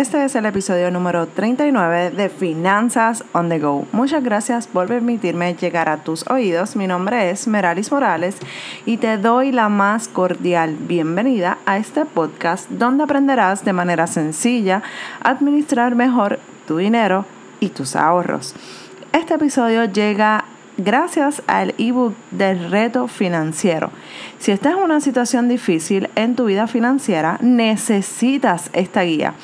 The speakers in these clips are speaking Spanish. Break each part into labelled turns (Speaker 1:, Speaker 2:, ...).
Speaker 1: Este es el episodio número 39 de Finanzas on the Go. Muchas gracias por permitirme llegar a tus oídos. Mi nombre es Meralis Morales y te doy la más cordial bienvenida a este podcast donde aprenderás de manera sencilla a administrar mejor tu dinero y tus ahorros. Este episodio llega gracias al ebook del reto financiero. Si estás en una situación difícil en tu vida financiera, necesitas esta guía.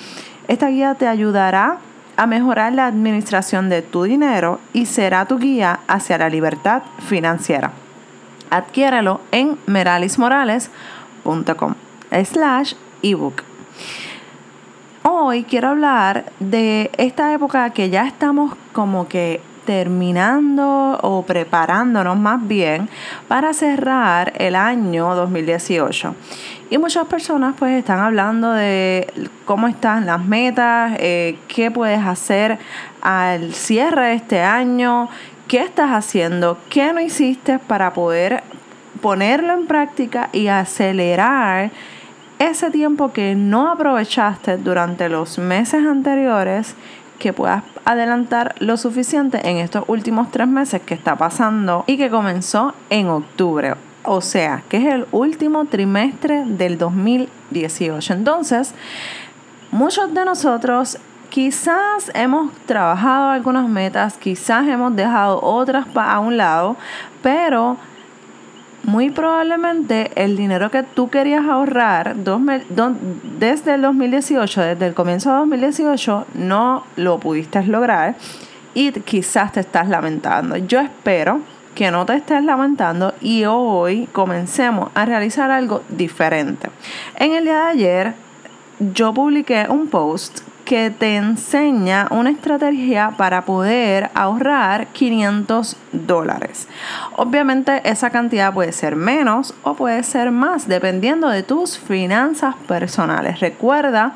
Speaker 1: Esta guía te ayudará a mejorar la administración de tu dinero y será tu guía hacia la libertad financiera. Adquiéralo en meralismorales.com slash ebook. Hoy quiero hablar de esta época que ya estamos como que terminando o preparándonos más bien para cerrar el año 2018. Y muchas personas pues están hablando de cómo están las metas, eh, qué puedes hacer al cierre de este año, qué estás haciendo, qué no hiciste para poder ponerlo en práctica y acelerar ese tiempo que no aprovechaste durante los meses anteriores que puedas adelantar lo suficiente en estos últimos tres meses que está pasando y que comenzó en octubre. O sea, que es el último trimestre del 2018. Entonces, muchos de nosotros quizás hemos trabajado algunas metas, quizás hemos dejado otras a un lado, pero muy probablemente el dinero que tú querías ahorrar desde el 2018, desde el comienzo de 2018, no lo pudiste lograr y quizás te estás lamentando. Yo espero que no te estés lamentando y hoy comencemos a realizar algo diferente. En el día de ayer yo publiqué un post que te enseña una estrategia para poder ahorrar 500 dólares. Obviamente esa cantidad puede ser menos o puede ser más dependiendo de tus finanzas personales. Recuerda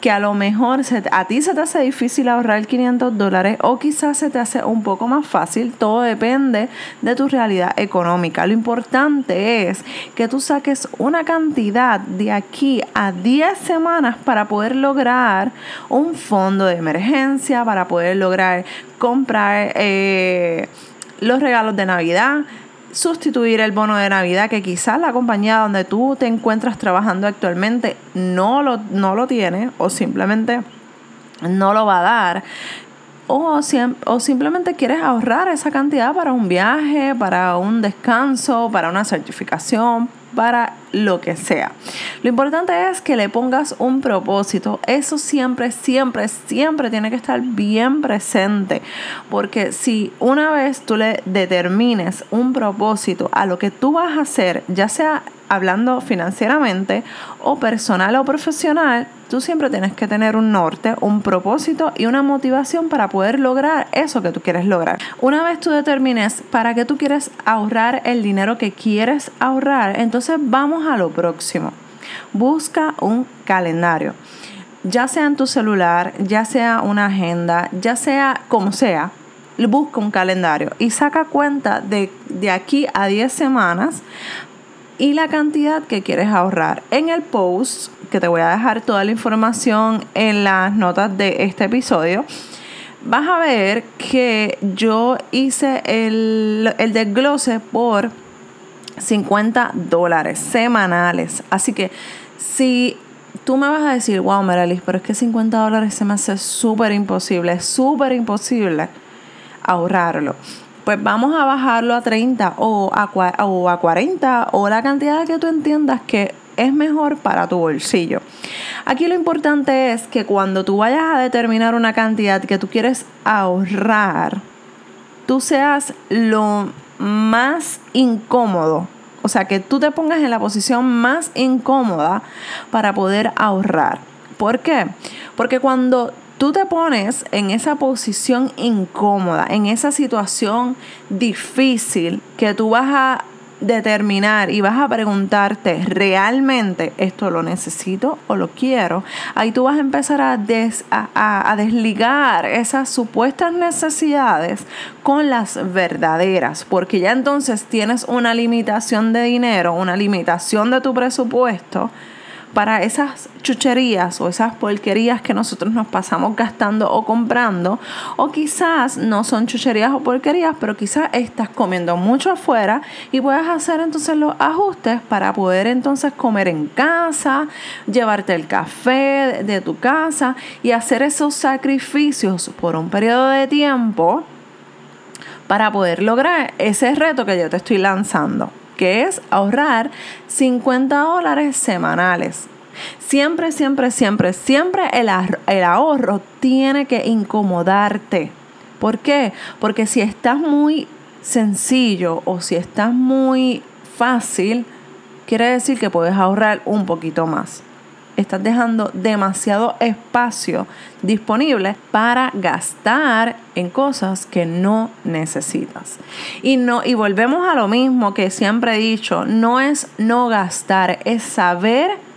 Speaker 1: que a lo mejor a ti se te hace difícil ahorrar 500 dólares o quizás se te hace un poco más fácil. Todo depende de tu realidad económica. Lo importante es que tú saques una cantidad de aquí a 10 semanas para poder lograr un fondo de emergencia, para poder lograr comprar eh, los regalos de Navidad sustituir el bono de Navidad que quizás la compañía donde tú te encuentras trabajando actualmente no lo, no lo tiene o simplemente no lo va a dar. O, o simplemente quieres ahorrar esa cantidad para un viaje, para un descanso, para una certificación, para lo que sea. Lo importante es que le pongas un propósito. Eso siempre, siempre, siempre tiene que estar bien presente. Porque si una vez tú le determines un propósito a lo que tú vas a hacer, ya sea hablando financieramente o personal o profesional, tú siempre tienes que tener un norte, un propósito y una motivación para poder lograr eso que tú quieres lograr. Una vez tú determines para qué tú quieres ahorrar el dinero que quieres ahorrar, entonces vamos a lo próximo. Busca un calendario. Ya sea en tu celular, ya sea una agenda, ya sea como sea, busca un calendario y saca cuenta de, de aquí a 10 semanas y la cantidad que quieres ahorrar. En el post, que te voy a dejar toda la información en las notas de este episodio, vas a ver que yo hice el, el desglose por 50 dólares semanales. Así que si tú me vas a decir, wow, Meralis, pero es que 50 dólares se me hace súper imposible, súper imposible ahorrarlo pues vamos a bajarlo a 30 o a, o a 40 o la cantidad que tú entiendas que es mejor para tu bolsillo. Aquí lo importante es que cuando tú vayas a determinar una cantidad que tú quieres ahorrar, tú seas lo más incómodo. O sea, que tú te pongas en la posición más incómoda para poder ahorrar. ¿Por qué? Porque cuando tú te pones en esa posición incómoda, en esa situación difícil que tú vas a determinar y vas a preguntarte, ¿realmente esto lo necesito o lo quiero? Ahí tú vas a empezar a, a, desligar esas supuestas necesidades con las verdaderas, porque ya entonces tienes una limitación de dinero, una limitación de tu presupuesto para esas chucherías o esas porquerías que nosotros nos pasamos gastando o comprando. O quizás no son chucherías o porquerías, pero quizás estás comiendo mucho afuera y puedes hacer entonces los ajustes para poder entonces comer en casa, llevarte el café de tu casa y hacer esos sacrificios por un periodo de tiempo para poder lograr ese reto que yo te estoy lanzando, que es ahorrar 50 dólares semanales. Siempre, siempre, siempre, siempre el, el ahorro tiene que incomodarte. ¿Por qué? Porque si estás muy sencillo o si estás muy fácil, quiere decir que puedes ahorrar un poquito más estás dejando demasiado espacio disponible para gastar en cosas que no necesitas. Y no y volvemos a lo mismo que siempre he dicho, no es no gastar, es saber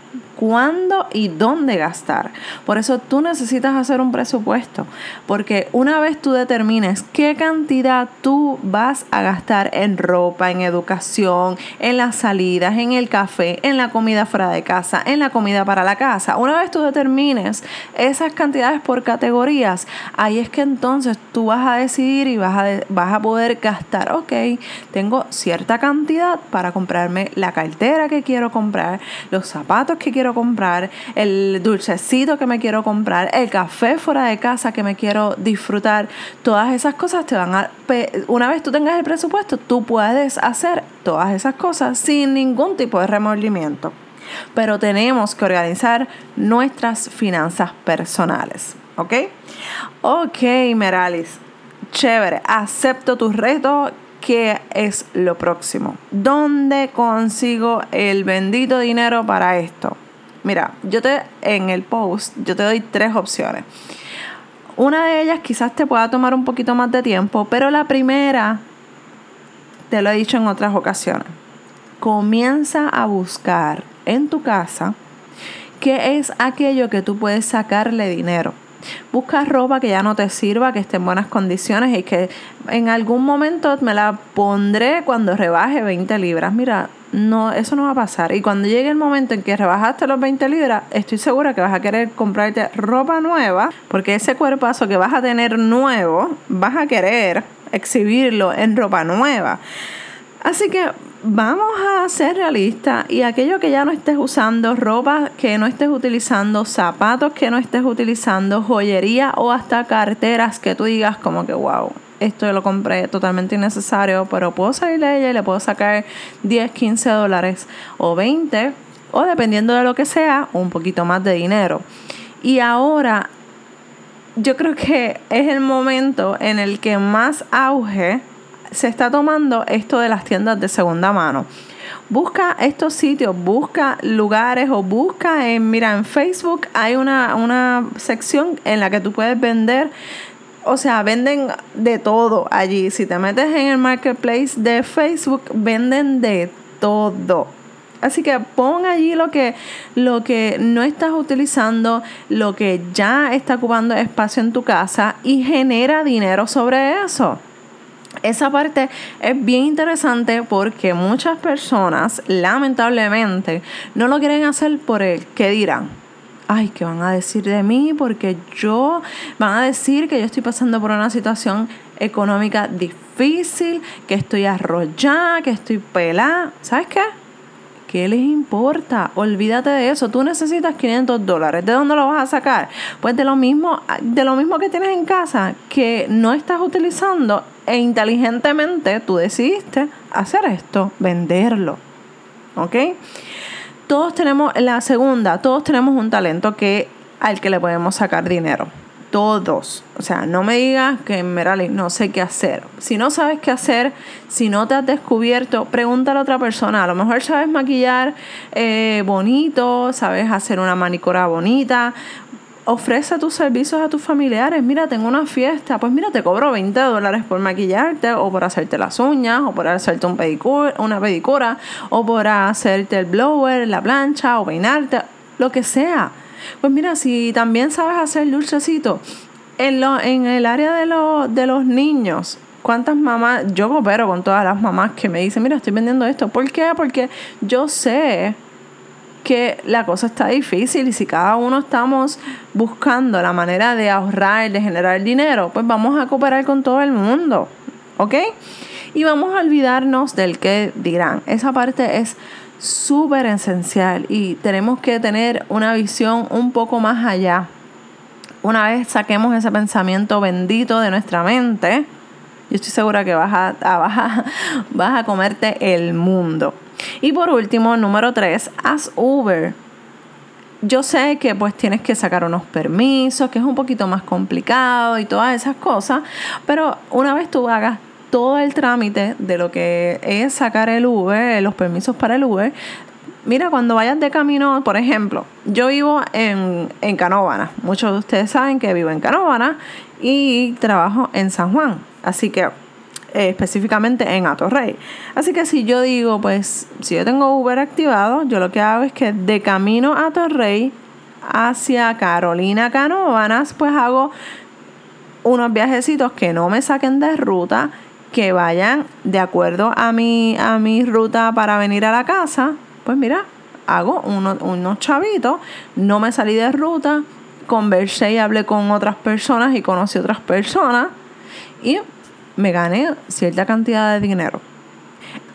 Speaker 1: cuándo y dónde gastar. Por eso tú necesitas hacer un presupuesto, porque una vez tú determines qué cantidad tú vas a gastar en ropa, en educación, en las salidas, en el café, en la comida fuera de casa, en la comida para la casa, una vez tú determines esas cantidades por categorías, ahí es que entonces tú vas a decidir y vas a, vas a poder gastar, ok, tengo cierta cantidad para comprarme la cartera que quiero comprar, los zapatos que quiero comprar, el dulcecito que me quiero comprar, el café fuera de casa que me quiero disfrutar, todas esas cosas te van a... Una vez tú tengas el presupuesto, tú puedes hacer todas esas cosas sin ningún tipo de remordimiento. Pero tenemos que organizar nuestras finanzas personales. ¿Ok? Ok, Meralis. Chévere. Acepto tus retos ¿qué es lo próximo? ¿Dónde consigo el bendito dinero para esto? Mira, yo te en el post yo te doy tres opciones. Una de ellas quizás te pueda tomar un poquito más de tiempo, pero la primera te lo he dicho en otras ocasiones. Comienza a buscar en tu casa qué es aquello que tú puedes sacarle dinero. Busca ropa que ya no te sirva, que esté en buenas condiciones y que en algún momento me la pondré cuando rebaje 20 libras. Mira, no, eso no va a pasar. Y cuando llegue el momento en que rebajaste los 20 libras, estoy segura que vas a querer comprarte ropa nueva, porque ese cuerpazo que vas a tener nuevo, vas a querer exhibirlo en ropa nueva. Así que vamos a ser realistas y aquello que ya no estés usando, ropa que no estés utilizando, zapatos que no estés utilizando, joyería o hasta carteras que tú digas como que wow, esto lo compré totalmente innecesario, pero puedo salir de ella y le puedo sacar 10, 15 dólares o 20 o dependiendo de lo que sea, un poquito más de dinero. Y ahora yo creo que es el momento en el que más auge se está tomando esto de las tiendas de segunda mano. Busca estos sitios, busca lugares o busca en, mira, en Facebook hay una, una sección en la que tú puedes vender o sea, venden de todo allí. Si te metes en el marketplace de Facebook, venden de todo. Así que pon allí lo que, lo que no estás utilizando, lo que ya está ocupando espacio en tu casa y genera dinero sobre eso. Esa parte es bien interesante porque muchas personas, lamentablemente, no lo quieren hacer por el que dirán ay, ¿qué van a decir de mí? Porque yo, van a decir que yo estoy pasando por una situación económica difícil, que estoy arrollada, que estoy pelada. ¿Sabes qué? ¿Qué les importa? Olvídate de eso. Tú necesitas 500 dólares. ¿De dónde lo vas a sacar? Pues de lo mismo, de lo mismo que tienes en casa, que no estás utilizando e inteligentemente tú decidiste hacer esto, venderlo. ¿Ok? Todos tenemos, la segunda, todos tenemos un talento que al que le podemos sacar dinero. Todos. O sea, no me digas que Merali no sé qué hacer. Si no sabes qué hacer, si no te has descubierto, pregúntale a otra persona. A lo mejor sabes maquillar eh, bonito, sabes hacer una manicura bonita, ofrece tus servicios a tus familiares. Mira, tengo una fiesta, pues mira, te cobro 20 dólares por maquillarte o por hacerte las uñas o por hacerte un pedicura, una pedicura o por hacerte el blower, la plancha o peinarte, lo que sea. Pues mira, si también sabes hacer dulcecito, en, lo, en el área de, lo, de los niños, ¿Cuántas mamás? Yo coopero con todas las mamás que me dicen, mira, estoy vendiendo esto. ¿Por qué? Porque yo sé que la cosa está difícil y si cada uno estamos buscando la manera de ahorrar, de generar dinero, pues vamos a cooperar con todo el mundo, ¿ok? Y vamos a olvidarnos del que dirán. Esa parte es súper esencial y tenemos que tener una visión un poco más allá. Una vez saquemos ese pensamiento bendito de nuestra mente, yo estoy segura que vas a, vas vas a comerte el mundo. Y por último, número tres, haz Uber. Yo sé que pues tienes que sacar unos permisos, que es un poquito más complicado y todas esas cosas, pero una vez tú hagas todo el trámite de lo que es sacar el Uber, los permisos para el Uber, mira, cuando vayas de camino, por ejemplo, yo vivo en, en Canóvana. Muchos de ustedes saben que vivo en Canóvana y trabajo en San Juan. Así que eh, específicamente en Atorrey. Así que si yo digo, pues, si yo tengo Uber activado, yo lo que hago es que de camino a Torrey hacia Carolina Canóvanas, pues hago unos viajecitos que no me saquen de ruta, que vayan de acuerdo a mi, a ruta para venir a la casa. Pues mira, hago unos chavitos, no me salí de ruta, conversé y hablé con otras personas y conocí otras personas y me gané cierta cantidad de dinero.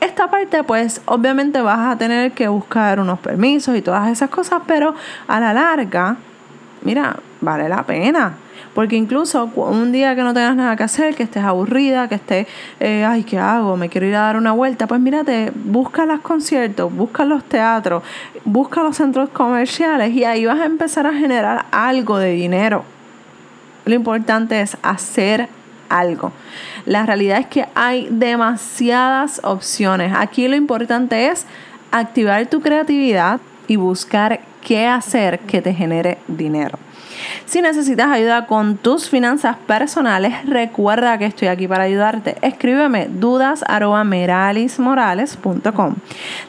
Speaker 1: Esta parte pues obviamente vas a tener que buscar unos permisos y todas esas cosas, pero a la larga, mira, vale la pena. Porque incluso un día que no tengas nada que hacer, que estés aburrida, que estés, eh, ay, ¿qué hago? Me quiero ir a dar una vuelta. Pues mírate, busca los conciertos, busca los teatros, busca los centros comerciales y ahí vas a empezar a generar algo de dinero. Lo importante es hacer algo. La realidad es que hay demasiadas opciones. Aquí lo importante es activar tu creatividad y buscar qué hacer que te genere dinero. Si necesitas ayuda con tus finanzas personales, recuerda que estoy aquí para ayudarte. Escríbeme dudas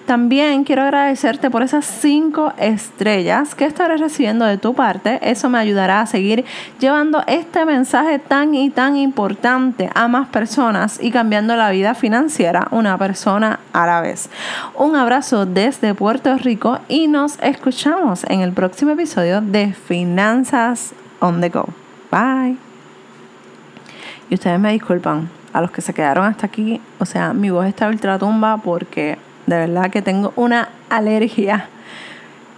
Speaker 1: También quiero agradecerte por esas cinco estrellas que estaré recibiendo de tu parte. Eso me ayudará a seguir llevando este mensaje tan y tan importante a más personas y cambiando la vida financiera una persona a la vez. Un abrazo desde Puerto Rico y nos escuchamos en el próximo episodio de Finanzas on the go. Bye. Y ustedes me disculpan a los que se quedaron hasta aquí. O sea, mi voz está ultratumba porque de verdad que tengo una alergia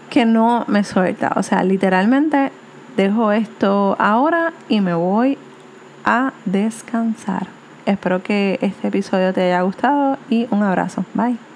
Speaker 1: que no me suelta. O sea, literalmente dejo esto ahora y me voy a descansar. Espero que este episodio te haya gustado y un abrazo. Bye.